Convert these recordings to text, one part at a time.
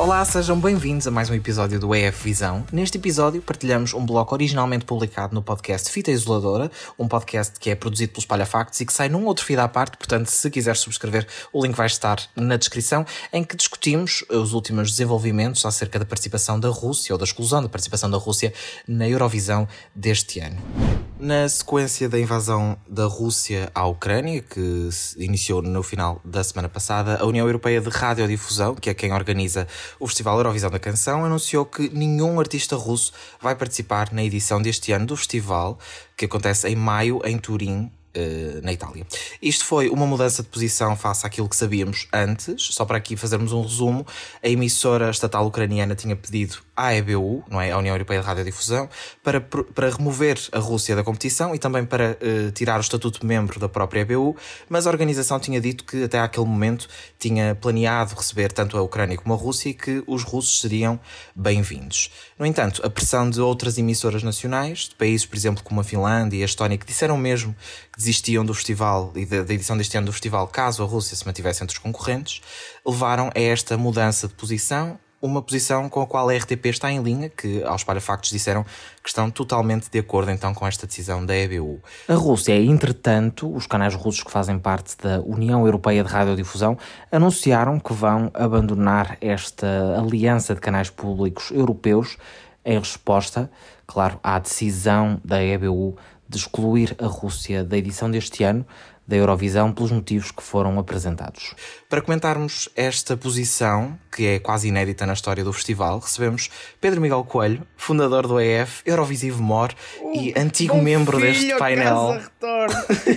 Olá, sejam bem-vindos a mais um episódio do EF Visão. Neste episódio partilhamos um bloco originalmente publicado no podcast Fita Isoladora, um podcast que é produzido pelos Palhafactos e que sai num outro feed à parte, portanto, se quiser subscrever, o link vai estar na descrição, em que discutimos os últimos desenvolvimentos acerca da participação da Rússia, ou da exclusão da participação da Rússia na Eurovisão deste ano. Na sequência da invasão da Rússia à Ucrânia, que se iniciou no final da semana passada, a União Europeia de Radiodifusão, que é quem organiza o Festival Eurovisão da Canção, anunciou que nenhum artista russo vai participar na edição deste ano do festival, que acontece em maio em Turim, Uh, na Itália. Isto foi uma mudança de posição face àquilo que sabíamos antes. Só para aqui fazermos um resumo, a emissora estatal ucraniana tinha pedido à EBU, não é? a União Europeia de Radiodifusão, para, para remover a Rússia da competição e também para uh, tirar o estatuto de membro da própria EBU, mas a organização tinha dito que até aquele momento tinha planeado receber tanto a Ucrânia como a Rússia e que os russos seriam bem-vindos. No entanto, a pressão de outras emissoras nacionais, de países, por exemplo, como a Finlândia e a Estónia, que disseram mesmo que desistiam do festival e da, da edição deste ano do festival caso a Rússia se mantivesse entre os concorrentes, levaram a esta mudança de posição uma posição com a qual a RTP está em linha, que aos Parafactos disseram que estão totalmente de acordo então com esta decisão da EBU. A Rússia, entretanto, os canais russos que fazem parte da União Europeia de Radiodifusão anunciaram que vão abandonar esta aliança de canais públicos europeus em resposta, claro, à decisão da EBU de excluir a Rússia da edição deste ano da Eurovisão pelos motivos que foram apresentados. Para comentarmos esta posição, que é quase inédita na história do festival, recebemos Pedro Miguel Coelho, fundador do EF, Eurovisivo Mor uh, e antigo membro deste painel.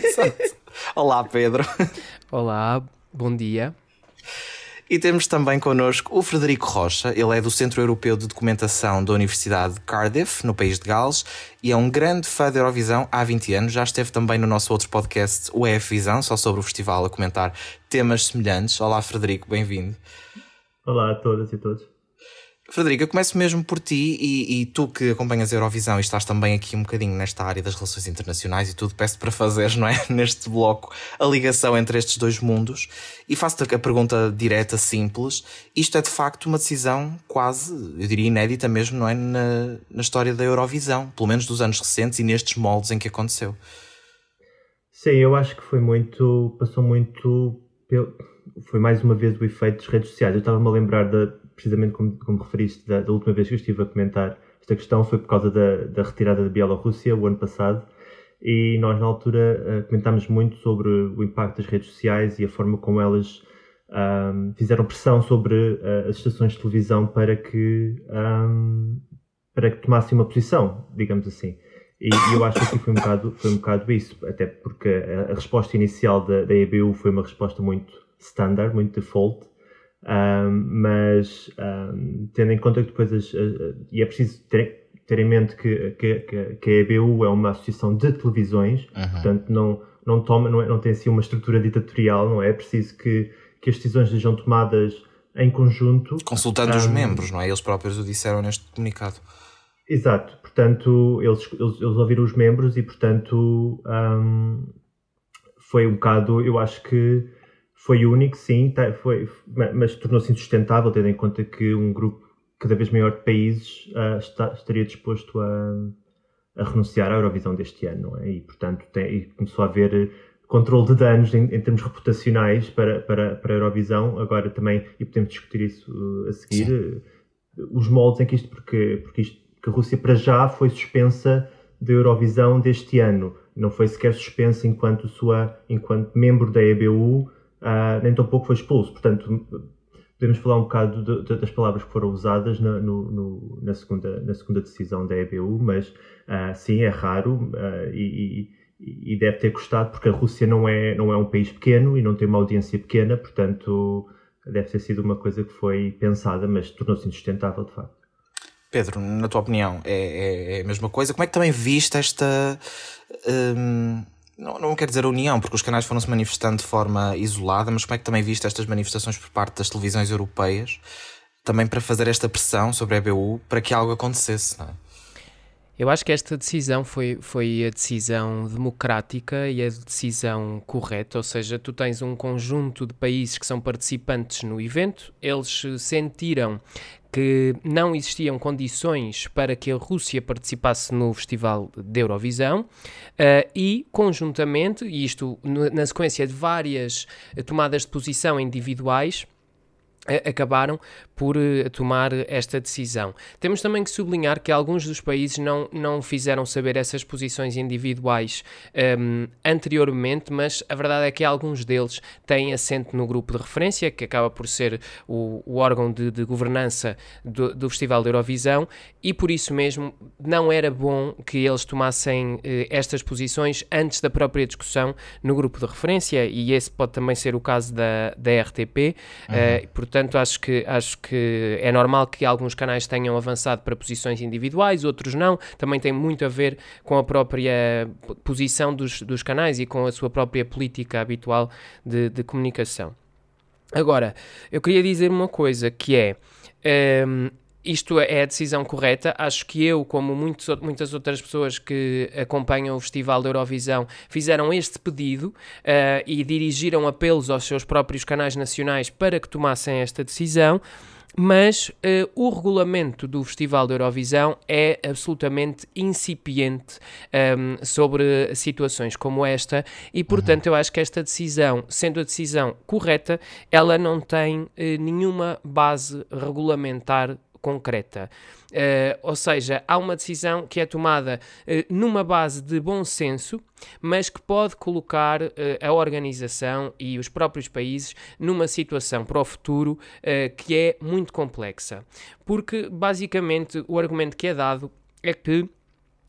Olá, Pedro. Olá, bom dia. E temos também connosco o Frederico Rocha, ele é do Centro Europeu de Documentação da Universidade de Cardiff, no país de Gales, e é um grande fã da Eurovisão há 20 anos. Já esteve também no nosso outro podcast, o EF Visão, só sobre o festival, a comentar temas semelhantes. Olá, Frederico, bem-vindo. Olá a todas e todos. Frederico, eu começo mesmo por ti e, e, tu que acompanhas a Eurovisão e estás também aqui um bocadinho nesta área das relações internacionais e tudo, peço para fazeres, não é? Neste bloco, a ligação entre estes dois mundos e faço-te a pergunta direta, simples. Isto é de facto uma decisão quase, eu diria inédita mesmo, não é? Na, na história da Eurovisão, pelo menos dos anos recentes e nestes moldes em que aconteceu. Sim, eu acho que foi muito, passou muito, foi mais uma vez o efeito das redes sociais. Eu estava-me a lembrar da precisamente como, como referiste, da, da, última vez que eu estive a comentar esta questão foi por causa da, da retirada da Bielorrússia, o ano passado, e nós na altura uh, comentámos muito sobre o impacto das redes sociais e a forma como elas um, fizeram pressão sobre uh, as estações de televisão para que, um, para que tomassem uma posição, digamos assim. E, e, eu acho que foi um bocado, foi um bocado isso, até porque a, a resposta inicial da, da EBU foi uma resposta muito standard, muito default, um, mas um, tendo em conta que depois as, as, e é preciso ter, ter em mente que, que, que, a EBU é uma associação de televisões, uhum. portanto não, não, toma, não, é, não tem assim uma estrutura ditatorial, não é? É preciso que, que as decisões sejam tomadas em conjunto. Consultando um, os membros, não é? Eles próprios o disseram neste comunicado. Exato, portanto eles, eles, eles ouviram os membros e portanto foi um bocado, eu acho que foi único, sim, tá, foi, mas tornou-se insustentável, tendo em conta que um grupo cada vez maior de países uh, está, estaria disposto a, a, renunciar à Eurovisão deste ano, não é? E, portanto, tem, e começou a haver controle de danos em, em, termos reputacionais para, para, para a Eurovisão. Agora também, e podemos discutir isso uh, a seguir, uh, os moldes em que isto, porque, porque isto, que a Rússia para já foi suspensa da Eurovisão deste ano. Não foi sequer suspensa enquanto, sua, enquanto membro da EBU, uh, nem tão pouco foi expulso. Portanto, podemos falar um bocado de, de, das palavras que foram usadas na, no, no, na, segunda, na segunda decisão da EBU, mas uh, sim, é raro uh, e, e, e, deve ter custado, porque a Rússia não é, não é um país pequeno e não tem uma audiência pequena, portanto, deve ter sido uma coisa que foi pensada, mas tornou-se insustentável de facto. Pedro, na tua opinião, é, é, é, a mesma coisa? Como é que também viste esta. Hum, não, não quer dizer união, porque os canais foram se manifestando de forma isolada, mas como é que também viste estas manifestações por parte das televisões europeias, também para fazer esta pressão sobre a EBU para que algo acontecesse, não é? Eu acho que esta decisão foi, foi a decisão democrática e a decisão correta, ou seja, tu tens um conjunto de países que são participantes no evento, eles sentiram que não existiam condições para que a Rússia participasse no Festival de Eurovisão uh, e, conjuntamente, isto na sequência de várias tomadas de posição individuais, acabaram por uh, tomar esta decisão. Temos também que sublinhar que alguns dos países não, não fizeram saber essas posições individuais um, ehm, anteriormente, mas a verdade é que alguns deles têm assento no grupo de referência, que acaba por ser o, o órgão de, de governança do, do, Festival da Eurovisão, e por isso mesmo não era bom que eles tomassem uh, estas posições antes da própria discussão no grupo de referência, e esse pode também ser o caso da, da RTP, uhum. uh, portanto acho que, acho que é normal que alguns canais tenham avançado para posições individuais, outros não. Também tem muito a ver com a própria posição dos, dos canais e com a sua própria política habitual de, de comunicação. Agora, eu queria dizer uma coisa que é. Um, isto é a decisão correta. Acho que eu, como muitos, muitas outras pessoas que acompanham o Festival da Eurovisão, fizeram este pedido uh, e dirigiram apelos aos seus próprios canais nacionais para que tomassem esta decisão mas uh, o regulamento do Festival da Eurovisão é absolutamente incipiente um, ehm, sobre situações como esta e, portanto, uhum. eu acho que esta decisão, sendo a decisão correta, ela não tem uh, nenhuma base regulamentar concreta. Uh, ou seja, há uma decisão que é tomada uh, numa base de bom senso, mas que pode colocar uh, a organização e os próprios países numa situação para o futuro que é muito complexa. Porque, basicamente, o argumento que é dado é que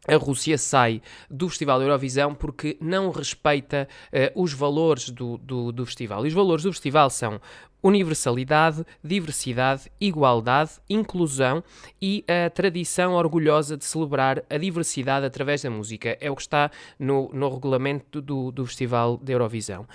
a Rússia sai do Festival Eurovisão porque não respeita uh, os valores do, do, do, festival. E os valores do festival são universalidade, diversidade, igualdade, inclusão e a tradição orgulhosa de celebrar a diversidade através da música. É o que está no, no regulamento do, do Festival da Eurovisão.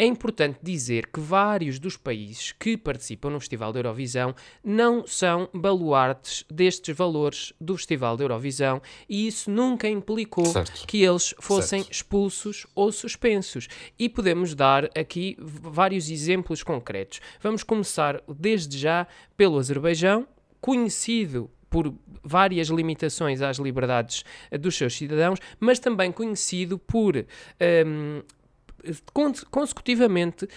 É importante dizer que vários dos países que participam no Festival da Eurovisão não são baluartes destes valores do Festival da Eurovisão e isso nunca implicou certo. que eles fossem certo. expulsos ou suspensos. E podemos dar aqui vários exemplos concretos. Vamos começar desde já pelo Azerbaijão, conhecido por várias limitações às liberdades dos seus cidadãos, mas também conhecido por um, consecutivamente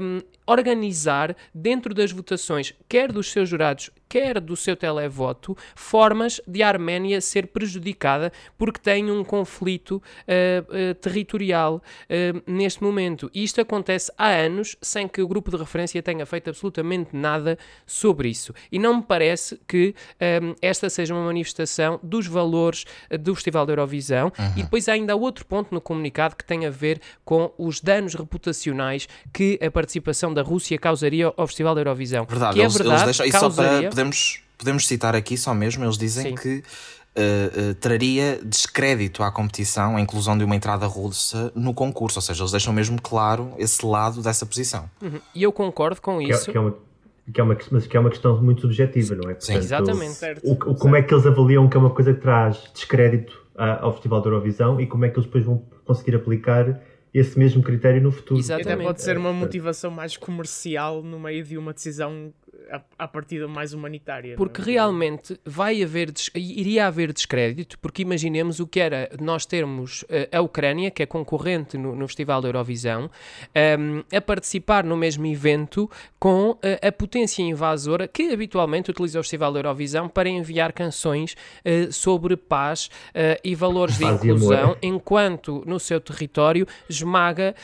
um, organizar dentro das votações, quer dos seus jurados, quer do seu televoto, formas de a Arménia ser prejudicada porque tem um conflito uh, uh, territorial uh, neste momento. E isto acontece há anos sem que o grupo de referência tenha feito absolutamente nada sobre isso. E não me parece que um, esta seja uma manifestação dos valores do Festival da Eurovisão. Uhum. E depois há ainda outro ponto no comunicado que tem a ver com os danos reputacionais que a participação da Rússia causaria ao Festival da Eurovisão. Verdade, que é verdade, eles deixam, causaria podemos, podemos citar aqui só mesmo, eles dizem Sim. que Uh, uh, traria descrédito à competição a inclusão de uma entrada russa no concurso, ou seja, eles deixam mesmo claro esse lado dessa posição. Uhum. E eu concordo com que é- isso. É, que é uma, que é uma, mas que é uma questão muito subjetiva, não é? Portanto, Sim, exatamente. O, o, como é que eles avaliam que é uma coisa que traz descrédito ao Festival da Eurovisão e como é que eles depois vão conseguir aplicar esse mesmo critério no futuro. Exatamente. Até pode ser uma motivação mais comercial no meio de uma decisão a, partida mais humanitária. Porque é? realmente vai haver, iria haver descrédito, porque imaginemos o que era nós termos uh, a Ucrânia, que é concorrente no, no Festival da Eurovisão, um, ehm, a participar no mesmo evento com uh, a potência invasora que habitualmente utiliza o Festival da Eurovisão para enviar canções uh, sobre paz e valores de inclusão, enquanto no seu território esmaga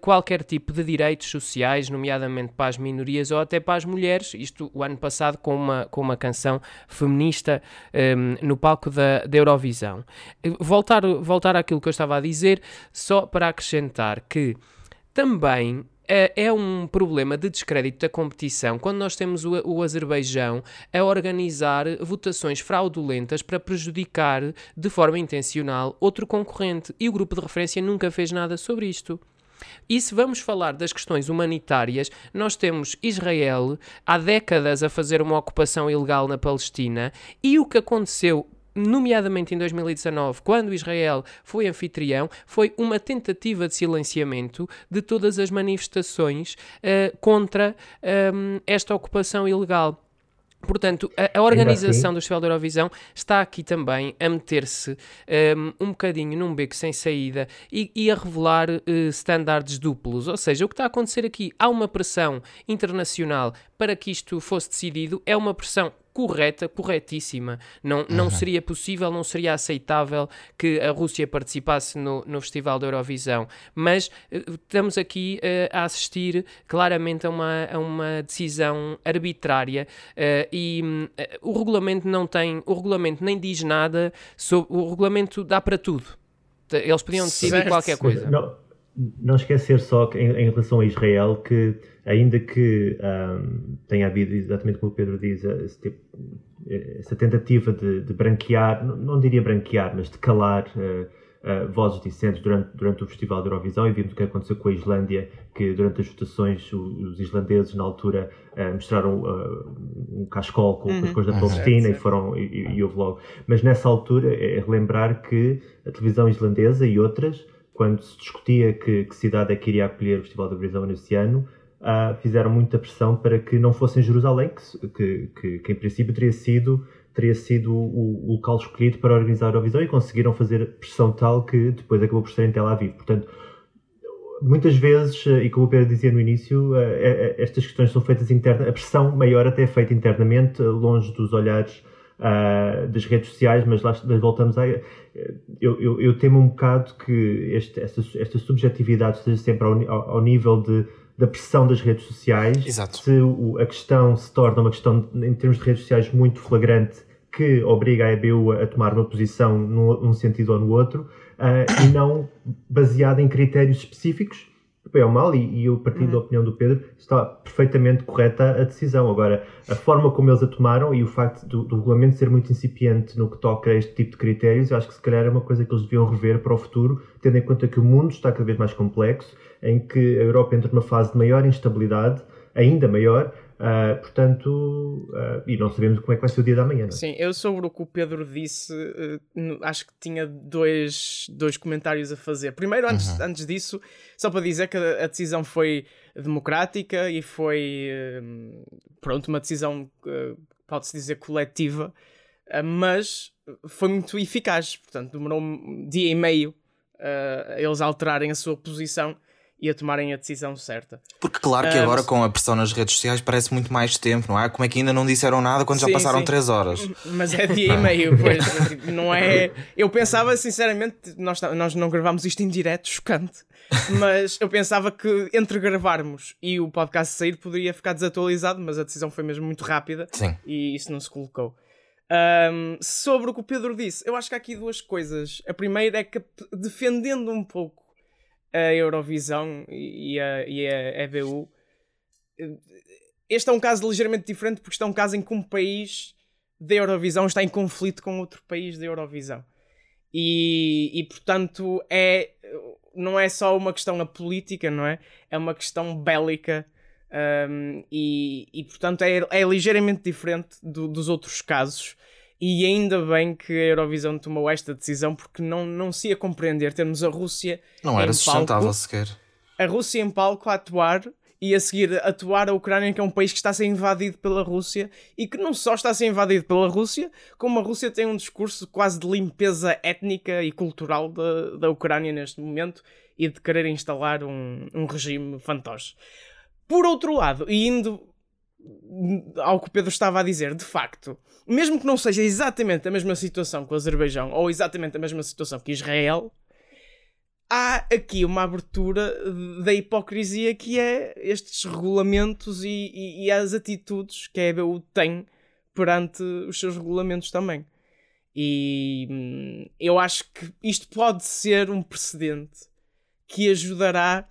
qualquer tipo de direitos sociais, nomeadamente para as minorias ou até para as mulheres. Isto o ano passado com uma, com uma canção feminista um, no palco da, da Eurovisão. Voltar, voltar àquilo que eu estava a dizer, só para acrescentar que também é, é um problema de descrédito da competição quando nós temos o, o Azerbaijão a organizar votações fraudulentas para prejudicar de forma intencional outro concorrente e o grupo de referência nunca fez nada sobre isto. E se vamos falar das questões humanitárias, nós temos Israel há décadas a fazer uma ocupação ilegal na Palestina e o que aconteceu nomeadamente em 2019, quando Israel foi anfitrião, foi uma tentativa de silenciamento de todas as manifestações uh, contra um, esta ocupação ilegal. Portanto, a, a organização assim. do Festival da Eurovisão está aqui também a meter-se um, um bocadinho num beco sem saída e, e a revelar uh, standards duplos. Ou seja, o que está a acontecer aqui, há uma pressão internacional para que isto fosse decidido, é uma pressão correta, corretíssima. Não, não uhum. seria possível, não seria aceitável que a Rússia participasse no, no Festival da Eurovisão. Mas uh, estamos aqui uh, a assistir claramente a uma, a uma decisão arbitrária uh, e o regulamento não tem, o regulamento nem diz nada sobre, o regulamento dá para tudo. Eles podiam decidir certo. qualquer coisa. Não, não esquecer só que em, em relação a Israel que ainda que um, tenha havido, exatamente como o Pedro diz, tipo, essa tentativa de, de, branquear, não diria branquear, mas de calar uh, uh, vozes dissidentes durante, durante o Festival da Eurovisão, e vimos o que aconteceu com a Islândia, que durante as votações os, islandeses, na altura, uh, mostraram um cascol com, uhum. com, as coisas da Palestina e, foram, e, e houve logo. Mas nessa altura é relembrar que a televisão islandesa e outras, quando se discutia que, que cidade é que iria acolher o Festival da Eurovisão nesse ano, uh, fizeram muita pressão para que não fosse em Jerusalém, que, que, que, que em princípio teria sido, teria sido o, o, local escolhido para organizar a Eurovisão e conseguiram fazer pressão tal que depois acabou por ser em Tel Aviv. Portanto, muitas vezes, e como o Pedro dizia no início, estas questões são feitas internas, a pressão maior até é feita internamente, longe dos olhares uh, das redes sociais, mas lá voltamos a. Eu, eu, eu, temo um bocado que este, esta, esta subjetividade esteja sempre ao, ao nível de da pressão das redes sociais. Exato. Se o, a questão se torna uma questão, em termos de redes sociais, muito flagrante, que obriga a EBU a tomar uma posição num, num sentido ou no outro, uh, e não baseada em critérios específicos, bem ou mal, e, e eu partindo uhum. da opinião do Pedro, está perfeitamente correta a decisão. Agora, a forma como eles a tomaram e o facto do, do, regulamento ser muito incipiente no que toca a este tipo de critérios, eu acho que se calhar é uma coisa que eles deviam rever para o futuro, tendo em conta que o mundo está cada vez mais complexo em que a Europa entra numa fase de maior instabilidade, ainda maior, Uh, portanto, uh, e não sabemos como é que vai ser o dia da manhã. Não é? Sim, eu sobre o que o Pedro disse, uh, acho que tinha dois, dois comentários a fazer. Primeiro, antes, uhum. antes disso, só para dizer que a, a decisão foi democrática e foi, pronto, uma decisão, pode-se dizer, coletiva, mas foi muito eficaz. Portanto, demorou um dia e meio a eles alterarem a sua posição e a tomarem a decisão certa. Porque claro que agora com a pressão nas redes sociais parece muito mais tempo, não é? Como é que ainda não disseram nada quando sim, já passaram sim. 3 horas? Mas é dia e meio, pois. não é... Eu pensava, sinceramente, nós, nós não gravámos isto em direto, chocante, mas eu pensava que entre gravarmos e o podcast sair poderia ficar desatualizado, mas a decisão foi mesmo muito rápida sim. e isso não se colocou. Um, sobre o que o Pedro disse, eu acho que há aqui duas coisas. A primeira é que, defendendo um pouco a Eurovisão e a, e a EBU. Este é um caso ligeiramente diferente porque este é um caso em que um país da Eurovisão está em conflito com outro país da Eurovisão. E, e portanto é, não é só uma questão política, não é? É uma questão bélica um, e, e portanto é, é ligeiramente diferente do, dos outros casos. E ainda bem que a Eurovisão tomou esta decisão, porque não, não se ia compreender termos a Rússia. Não era sustentável sequer. A Rússia em palco a atuar e a seguir atuar a Ucrânia, que é um país que está a ser invadido pela Rússia e que não só está a ser invadido pela Rússia, como a Rússia tem um discurso quase de limpeza étnica e cultural da, da Ucrânia neste momento e de querer instalar um, um regime fantoche. Por outro lado, e indo ao que o Pedro estava a dizer, de facto, mesmo que não seja exatamente a mesma situação com o Azerbaijão ou exatamente a mesma situação que Israel, há aqui uma abertura da hipocrisia que é estes regulamentos e, e, e as atitudes que a EBU tem perante os seus regulamentos também. E hum, eu acho que isto pode ser um precedente que ajudará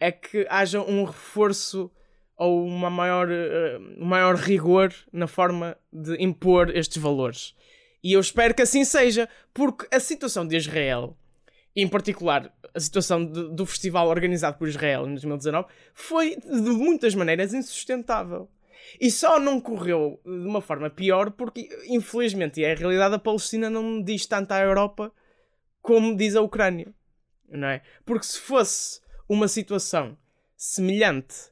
a que haja um reforço ou uma maior, uh, maior rigor na forma de impor estes valores. E eu espero que assim seja, porque a situação de Israel, em particular a situação de, do festival organizado por Israel em 2019, foi de muitas maneiras insustentável. E só não correu de uma forma pior porque, infelizmente, e é a realidade, a Palestina não diz tanto à Europa como diz a Ucrânia. Não é? Porque se fosse uma situação semelhante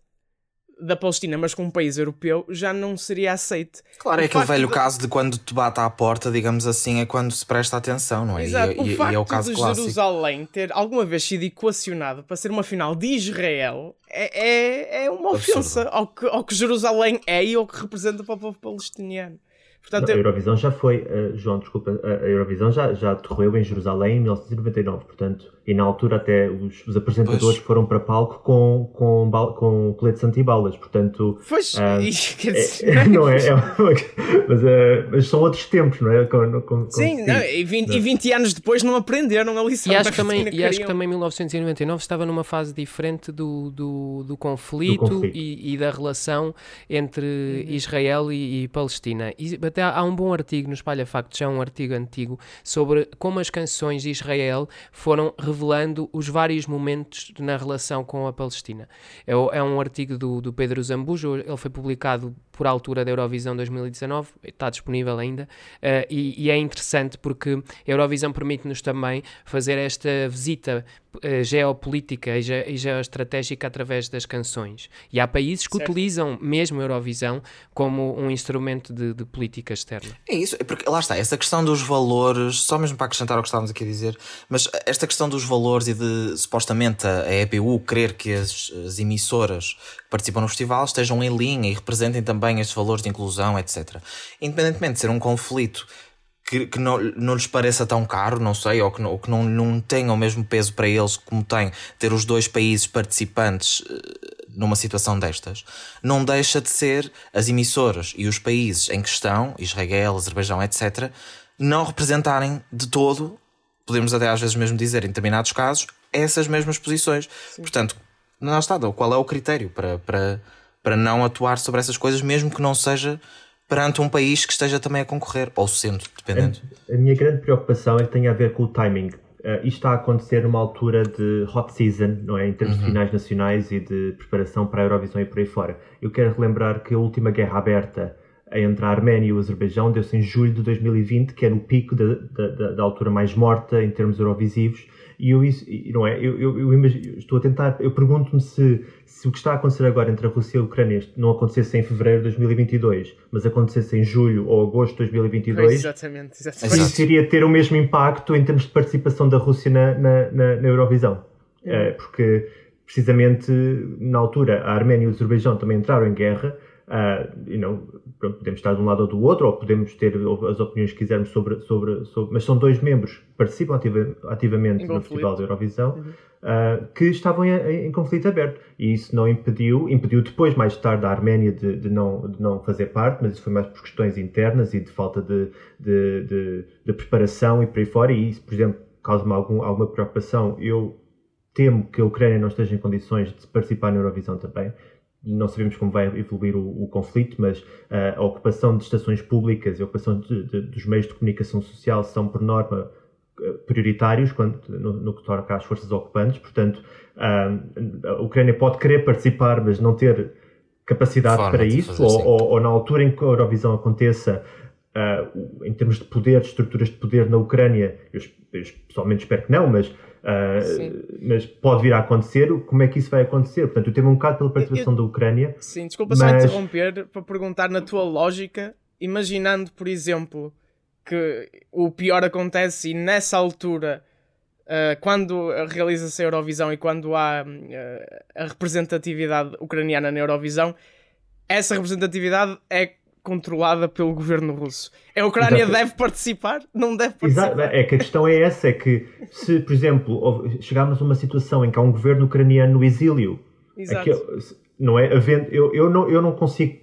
da Palestina, mas com um país europeu, já não seria aceite. Claro, é aquele velho de... caso de quando te bate à porta, digamos assim, é quando se presta atenção, não é? Exato. E, o e, facto e é o caso de clássico. Jerusalém ter alguma vez sido equacionado para ser uma final de Israel é, é, é uma ofensa ao que, ao que Jerusalém é e ao que representa para o povo palestiniano. Portanto, a Eurovisão já foi, uh, João, desculpa, a Eurovisão já, já decorreu em Jerusalém em 1999, portanto, e na altura até os, os apresentadores pois. foram para palco com, com, com coletes antibalas, portanto... Pois, uh, quer dizer... É, não é, é mas, uh, mas, são outros tempos, não é? Com, com, Sim, não, e, 20, não. e 20 anos depois não aprenderam a lição. E acho, que também, e acho que também 1999 estava numa fase diferente do, do, do conflito, do conflito. E, e, da relação entre uhum. Israel e, e Palestina. E até há um bom artigo no Espalha Factos, é um artigo antigo, sobre como as canções de Israel foram revelando os vários momentos na relação com a Palestina. É, é um artigo do, do Pedro Zambujo, ele foi publicado por altura da Eurovisão 2019, está disponível ainda, uh, e, e, é interessante porque a Eurovisão permite-nos também fazer esta visita geopolítica e, ge, e geoestratégica através das canções. E há países que certo. utilizam mesmo a Eurovisão como um instrumento de, de, política externa. É isso, é porque lá está, essa questão dos valores, só mesmo para acrescentar ao que estávamos aqui a dizer, mas esta questão dos valores e de supostamente a EPU querer que as, as emissoras que participam no festival estejam em linha e representem também estes valores de inclusão, etc. Independentemente de ser um conflito que, que não, não lhes pareça tão caro, não sei, ou que, não, ou que não, não tenha o mesmo peso para eles como tem ter os dois países participantes eh, numa situação destas, não deixa de ser as emissoras e os países em questão, Israel, Azerbaijão, etc., não representarem de todo, podemos até às vezes mesmo dizer, em determinados casos, essas mesmas posições. Sim. Portanto, não está, qual é o critério para, para para não atuar sobre essas coisas, mesmo que não seja perante um país que esteja também a concorrer, ou sendo, dependendo. A, a minha grande preocupação é que tem a ver com o timing. Uh, isto está a acontecer numa altura de hot season, não é? Em termos uhum. de finais nacionais e de preparação para a Eurovisão e por aí fora. Eu quero relembrar que a última guerra aberta entre a Arménia e o Azerbaijão deu-se em julho de 2020, que era o pico da, da, da altura mais morta em termos eurovisivos. E eu, isso, não é? Eu, eu, eu imagino, estou a tentar, eu pergunto-me se se o que está a acontecer agora entre a Rússia e a Ucrânia não acontecesse em fevereiro de 2022, mas acontecesse em julho ou agosto de 2022, exatamente, exatamente. isso iria ter o mesmo impacto em termos de participação da Rússia na, na, na, na Eurovisão. É. porque, precisamente, na altura, a Arménia e o Azerbaijão também entraram em guerra. Uh, e não, pronto, podemos estar de um lado ou do outro, ou podemos ter as opiniões que quisermos sobre, sobre, sobre mas são dois membros que participam ativa, ativamente no Festival da Eurovisão. Uhum uh, que estavam em, em, conflito aberto. E isso não impediu, impediu depois, mais tarde, a Arménia de, de, não, de não fazer parte, mas isso foi mais por questões internas e de falta de, de, de, de preparação e por aí fora. E isso, por exemplo, causa-me algum, alguma preocupação. Eu temo que a Ucrânia não esteja em condições de participar na Eurovisão também. Não sabemos como vai evoluir o, o conflito, mas uh, a ocupação de estações públicas e a ocupação de, de, dos meios de comunicação social são, por norma, prioritários quando, no, no, que toca às forças ocupantes. Portanto, a Ucrânia pode querer participar, mas não ter capacidade Forma para isso, ou, assim. ou, ou, na altura em que a Eurovisão aconteça, uh, em termos de poder, de estruturas de poder na Ucrânia, eu, eu pessoalmente espero que não, mas, uh, mas pode vir a acontecer. Como é que isso vai acontecer? Portanto, eu temo um bocado pela participação eu, da Ucrânia. Sim, desculpa mas... só interromper para perguntar na tua lógica, imaginando, por exemplo que o pior acontece e nessa altura, uh, quando realiza-se a Eurovisão e quando há uh, a representatividade ucraniana na Eurovisão, essa representatividade é controlada pelo governo russo. A Ucrânia Exato. deve participar? Não deve participar? Exato. É que a questão é essa, é que se, por exemplo, chegarmos a uma situação em que há um governo ucraniano no exílio, não é? Eu, eu, não, eu não consigo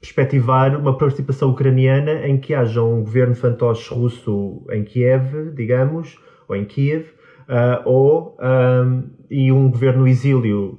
perspectivar uma participação ucraniana em que haja um governo fantoche russo em Kiev, digamos, ou em Kiev, uh, ou um, e um governo exílio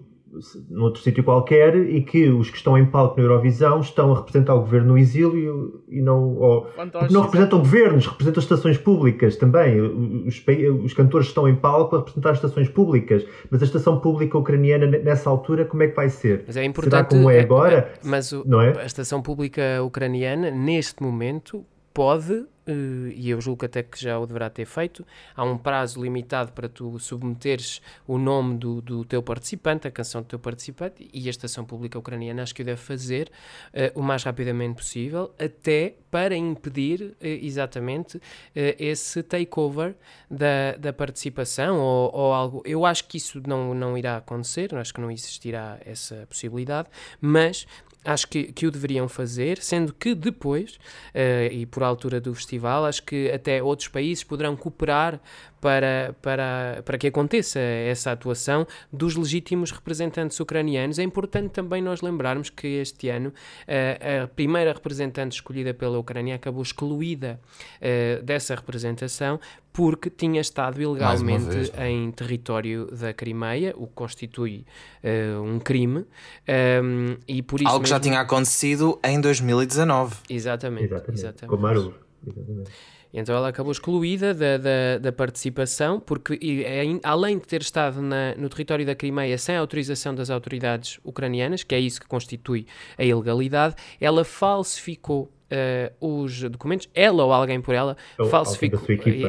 noutro sítio qualquer e que os que estão em palco na Eurovisão estão a representar o governo no exílio e não, ou, não representam governos, representam estações públicas também. Os, os cantores estão em palco a representar estações públicas, mas a estação pública ucraniana nessa altura como é que vai ser? Mas é importante, Será como é, é agora? Mas o, não é? a estação pública ucraniana neste momento pode eh, e eu julgo até que já o deverá ter feito, há um prazo limitado para tu submeteres o nome do, do teu participante, a canção do teu participante, e a Estação Pública Ucraniana acho que o deve fazer uh, o mais rapidamente possível, até para impedir uh, exatamente uh, esse takeover da, da participação ou, ou, algo. Eu acho que isso não, não irá acontecer, acho que não existirá essa possibilidade, mas acho que, que o deveriam fazer, sendo que depois, uh, e por altura do festival, acho que até outros países poderão cooperar para, para, para que aconteça essa atuação dos legítimos representantes ucranianos. É importante também nós lembrarmos que este ano uh, a primeira representante escolhida pela Ucrânia acabou excluída uh, dessa representação porque tinha estado ilegalmente em território da Crimeia, o que constitui uh, um crime. Um, ehm, e por isso Algo que já tinha acontecido em 2019. Exatamente. Exatamente. exatamente. Com Maru. Exatamente. Então ela acabou excluída da, da, da participação, porque e, além de ter estado na, no território da Crimeia sem autorização das autoridades ucranianas, que é isso que constitui a ilegalidade, ela falsificou uh, os documentos, ela ou alguém por ela ou falsificou,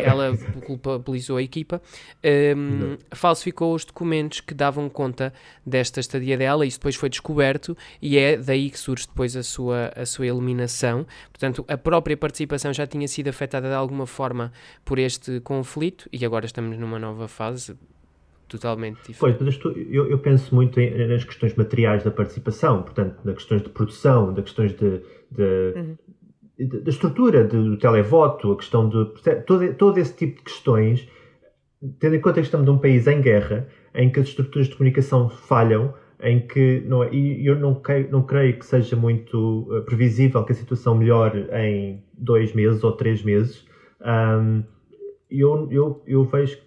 ela culpabilizou a equipa, um, ehm, falsificou os documentos que davam conta desta estadia dela, isso depois foi descoberto e é daí que surge depois a sua, a sua eliminação. Portanto, a própria participação já tinha sido afetada de alguma forma por este conflito e agora estamos numa nova fase totalmente diferente. Pois, eu, eu, penso muito em, nas questões materiais da participação, portanto, nas questões de produção, das questões de, de, uhum da estrutura do televoto, a questão de todo, todo esse tipo de questões, tendo em conta que estamos num país em guerra, em que as estruturas de comunicação falham, em que não, é, e eu não, creio, não creio que seja muito uh, previsível que a situação melhore em dois meses ou três meses. Um, eu, eu, eu vejo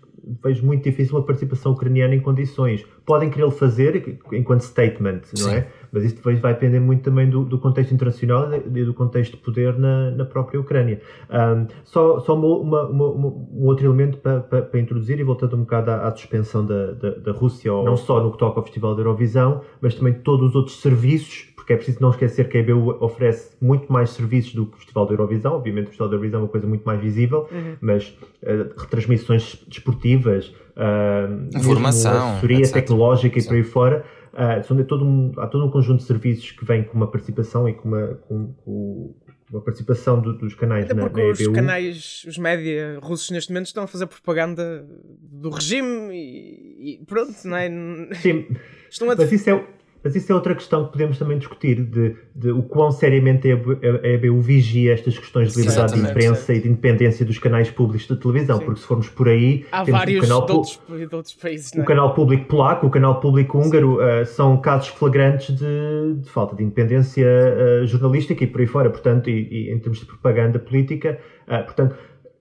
vejo muito difícil uma participação ucraniana em condições. Podem querer fazer enquanto statement, não Sim. é? Mas isso depois vai depender muito também do, do contexto internacional e do contexto de poder na, na própria Ucrânia. Um, só só uma, uma, uma, um outro elemento para, para, para, introduzir, e voltando um bocado à, à suspensão da, da, da Rússia, não só no que toca ao Festival da Eurovisão, mas também todos os outros serviços porque é preciso não esquecer que a EBU oferece muito mais serviços do que o Festival da Eurovisão. Obviamente, o Festival da Eurovisão é uma coisa muito mais visível, uhum. mas uh, retransmissões desportivas, uh, informação, assessoria tecnológica Sim. e por aí fora. Uh, são de todo um, há todo um conjunto de serviços que vem com uma participação e com uma, com, com uma participação do, dos canais Até na, na os canais, os média russos neste momento estão a fazer propaganda do regime e, e pronto, não é? Sim, estão a... mas isso é mas isso é outra questão que podemos também discutir, de, de o quão seriamente a EBU vigia estas questões de liberdade de imprensa e de independência dos canais públicos de televisão, Sim. porque se formos por aí... Há vários o canal, de, outros, de outros países, O é? canal público polaco, o canal público húngaro, uh, são casos flagrantes de, de falta de independência uh, jornalística e por aí fora, portanto, e, e em termos de propaganda política, uh, portanto,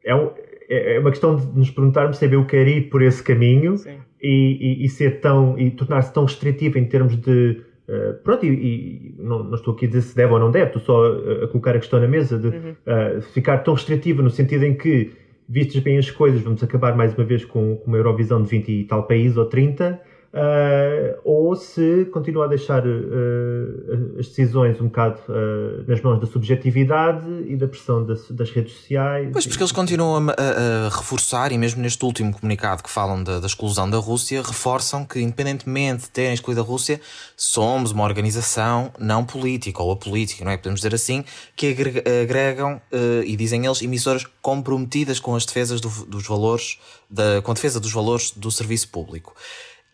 é, um, é, é uma questão de nos perguntarmos se a EBU quer ir por esse caminho e, e, e, ser tão e tornar-se tão restritivo em termos de uh, pronto, e, e não, não, estou aqui a dizer se deve ou não deve, estou só a, a colocar a questão na mesa de uhum. uh, ficar tão restritivo no sentido em que, vistas bem as coisas, vamos acabar mais uma vez com, com uma Eurovisão de 20 e tal países ou 30 Uh, ou se continua a deixar uh, as decisões um bocado uh, nas mãos da subjetividade e da pressão das, das redes sociais. Pois, porque eles continuam a, a, a, reforçar, e mesmo neste último comunicado que falam da, da, exclusão da Rússia, reforçam que, independentemente de terem excluído a Rússia, somos uma organização não política ou apolítica, não é? Podemos dizer assim, que agregam, e dizem eles, emissoras comprometidas com as defesas do, dos valores, da, com a defesa dos valores do serviço público.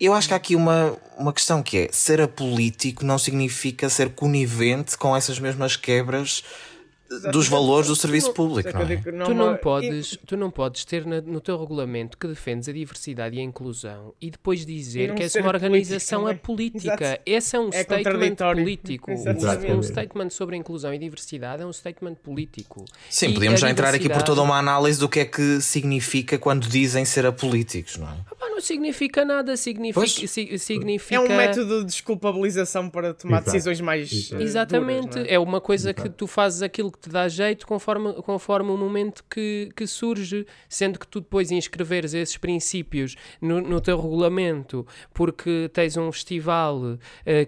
Eu acho que há aqui uma, uma questão que é ser apolítico não significa ser conivente com essas mesmas quebras dos valores do serviço público. Não é? Tu, não podes, tu não podes ter no teu regulamento que defendes a diversidade e a inclusão e depois dizer que és uma organização apolítica. Esse é um é statement político. Um statement sobre a inclusão e diversidade é um statement político. Sim, e podíamos já entrar aqui por toda uma análise do que é que significa quando dizem ser apolíticos, não é? Ah, não significa nada, significa, significa... É um método de desculpabilização para tomar Exato. decisões mais. Exato. Exatamente, duras, é? é? uma coisa Exato. que tu fazes aquilo que te dá jeito conforme, conforme o momento que, que surge, sendo que tu depois inscreveres esses princípios no, no teu regulamento, porque tens um festival uh,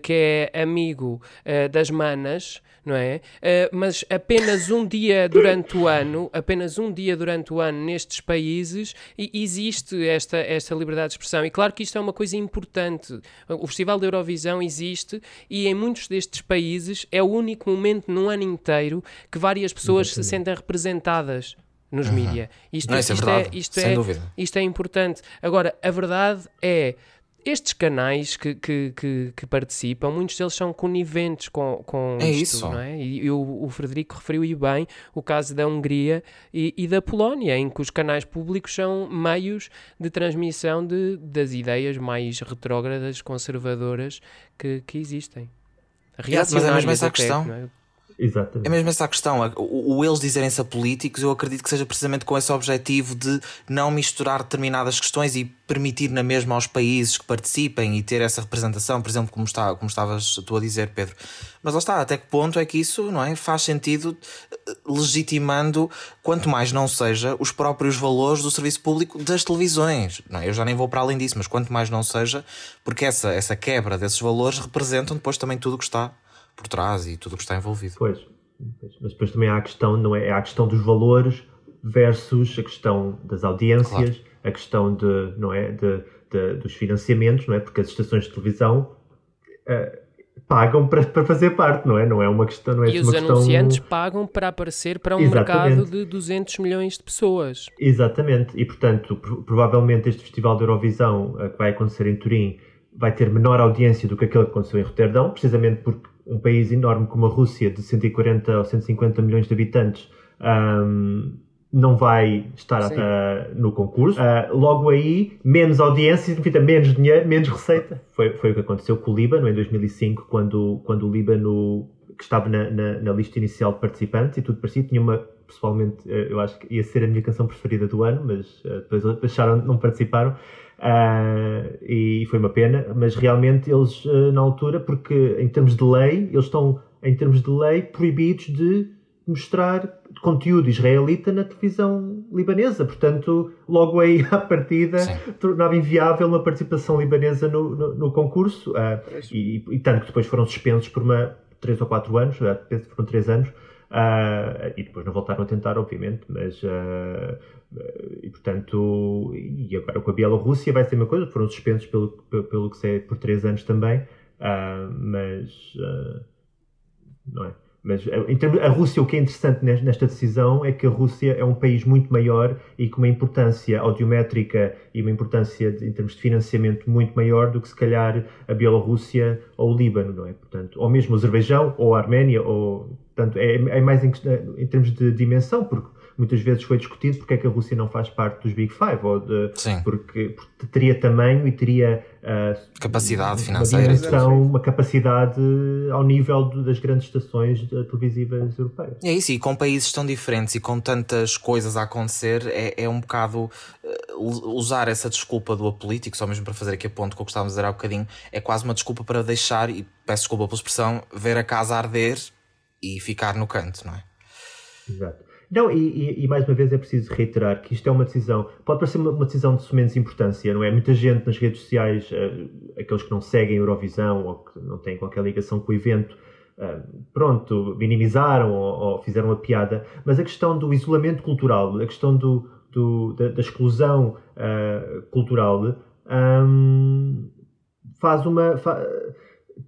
que é amigo uh, das manas não é? Uh, mas apenas um dia durante o ano, apenas um dia durante o ano nestes países existe esta, esta liberdade de expressão. E claro que isto é uma coisa importante. O Festival da Eurovisão existe e em muitos destes países é o único momento num ano inteiro que várias pessoas se sentem representadas nos uhum. mídia. Isto, Não, é isto, é, verdade, isto, é, isto é importante. Agora, a verdade é estes canais que, que, que, que, participam, muitos deles são coniventes com, com é isto, isso. não é? E, e o, o, Frederico referiu e bem o caso da Hungria e, e, da Polónia, em que os canais públicos são meios de transmissão de, das ideias mais retrógradas, conservadoras que, que existem. Mas é mesmo essa a questão. É? Exatamente. É mesmo essa a questão. O, o eles dizerem-se políticos, eu acredito que seja precisamente com esse objetivo de não misturar determinadas questões e permitir na mesma aos países que participem e ter essa representação, por exemplo, como, está, como estavas tu a dizer, Pedro. Mas lá está, até que ponto é que isso não é, faz sentido eh, legitimando, quanto mais não seja, os próprios valores do serviço público das televisões. Não é? Eu já nem vou para além disso, mas quanto mais não seja, porque essa, essa quebra desses valores representam depois também tudo o que está por trás e tudo o que está envolvido. Pois, mas depois também há a questão, não é? Há a questão dos valores versus a questão das audiências, claro. a questão de, não é, de, de, dos financiamentos, não é? Porque as estações de televisão uh, pagam para, para fazer parte, não é? Não é uma questão, não é E os anunciantes pagam para aparecer para um Exatamente. mercado de 200 milhões de pessoas. Exatamente. E portanto, provavelmente este festival de Eurovisão uh, que vai acontecer em Turim vai ter menor audiência do que aquele que aconteceu em Roterdão, precisamente porque um país enorme como a Rússia, de 140 ou 150 milhões de habitantes, um, não vai estar uh, no concurso. Uh, logo aí, menos audiência, menos dinheiro, menos receita. Foi, foi o que aconteceu com o Líbano em 2005, quando, quando o Líbano, que estava na, na, na lista inicial de participantes e tudo parecia, tinha uma, pessoalmente, uh, eu acho que ia ser a minha canção preferida do ano, mas depois deixaram, não participaram. Uh, e foi uma pena, mas realmente eles, uh, na altura, porque em termos de lei, eles estão, em termos de lei, proibidos de mostrar conteúdo israelita na televisão libanesa. Portanto, logo aí à partida, Sim. tornava inviável uma participação libanesa no, no, no concurso. Uh, e, e, tanto que depois foram suspensos por uma, três ou quatro anos, penso que foram três anos, e depois não voltaram a tentar, obviamente, mas e portanto, e agora com a Bielorrússia vai ser uma coisa, foram suspensos pelo, pelo que sei por três anos também, uh, mas uh, não é. Mas termos, a Rússia, o que é interessante nesta decisão é que a Rússia é um país muito maior e com uma importância audiométrica e uma importância de, em termos de financiamento muito maior do que se calhar a Bielorrússia ou o Líbano, não é? Portanto, ou mesmo o Azerbaijão ou a Arménia, ou, portanto, é, é mais em, em termos de dimensão, porque muitas vezes foi discutido porque é que a Rússia não faz parte dos Big Five, ou de, porque, porque, teria tamanho e teria uh, capacidade financeira, uma, uma capacidade ao nível das grandes estações televisivas europeias. É isso, e com países tão diferentes e com tantas coisas a acontecer, é, é um bocado uh, usar essa desculpa do apolítico, só mesmo para fazer aqui a ponto que o que estávamos a dizer há um bocadinho, é quase uma desculpa para deixar, e peço desculpa pela expressão, ver a casa arder e ficar no canto, não é? Exato. Não, e, e, mais uma vez é preciso reiterar que isto é uma decisão, pode parecer uma, uma decisão de sumenos importância, não é? Muita gente nas redes sociais, uh, aqueles que não seguem a Eurovisão ou que não têm qualquer ligação com o evento, uh, pronto, minimizaram ou, ou, fizeram uma piada, mas a questão do isolamento cultural, a questão do, do da, da, exclusão uh, cultural, um, faz uma.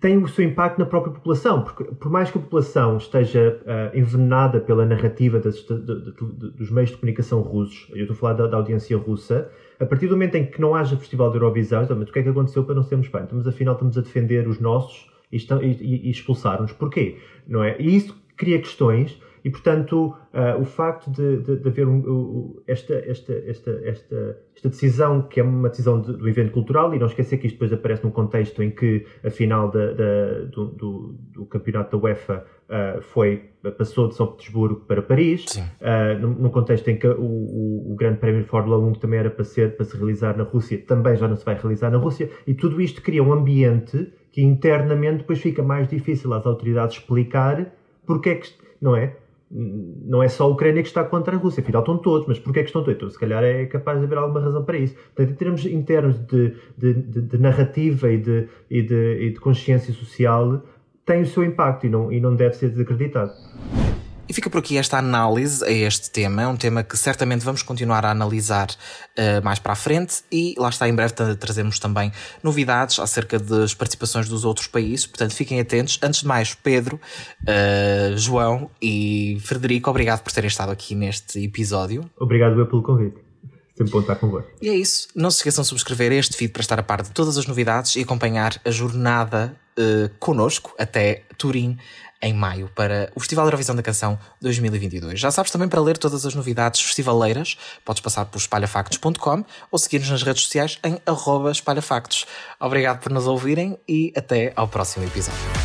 Tem o seu impacto na própria população, porque por mais que a população esteja uh, envenenada pela narrativa das, de, de, de, dos meios de comunicação russos, eu estou a falar da, da, audiência russa, a partir do momento em que não haja festival de Eurovisão, então, o que é que aconteceu para não sermos bem? Estamos, afinal, estamos a defender os nossos e, e, e expulsar-nos. Porquê? Não é? E isso cria questões e, portanto, uh, o facto de, de, de haver um, uh, esta, esta, esta, esta, esta decisão, que é uma decisão de, do evento cultural, e não esquecer que isto depois aparece num contexto em que a final da, da, do, do, do, campeonato da UEFA uh, foi, passou de São Petersburgo para Paris, uh, num, num, contexto em que o, o, o, Grande Prémio de Fórmula 1, que também era para, ser, para se realizar na Rússia, também já não se vai realizar na Rússia, e tudo isto cria um ambiente que internamente depois fica mais difícil às autoridades explicar porque é que, não é? Não é só a Ucrânia que está contra a Rússia, afinal estão todos, mas porquê é que estão todos? Então, se calhar é capaz de haver alguma razão para isso. Portanto, em termos internos de, de, de, de narrativa e de, e, e de, consciência social, tem o seu impacto e não, e não deve ser desacreditado. E fica por aqui esta análise a este tema, um tema que certamente vamos continuar a analisar uh, mais para a frente e lá está, em breve trazemos também novidades acerca das participações dos outros países, portanto fiquem atentos. Antes de mais, Pedro, uh, João e Frederico, obrigado por terem estado aqui neste episódio. Obrigado eu pelo convite. Sempre bom estar convosco. E é isso. Não se esqueçam de subscrever este feed para estar a par de todas as novidades e acompanhar a jornada uh, connosco até Turim em maio para o Festival Eurovisão da Canção 2022. Já sabes também para ler todas as novidades festivaleiras, podes passar por espalhafactos.com ou seguir-nos nas redes sociais em espalhafactos. Obrigado por nos ouvirem e até ao próximo episódio.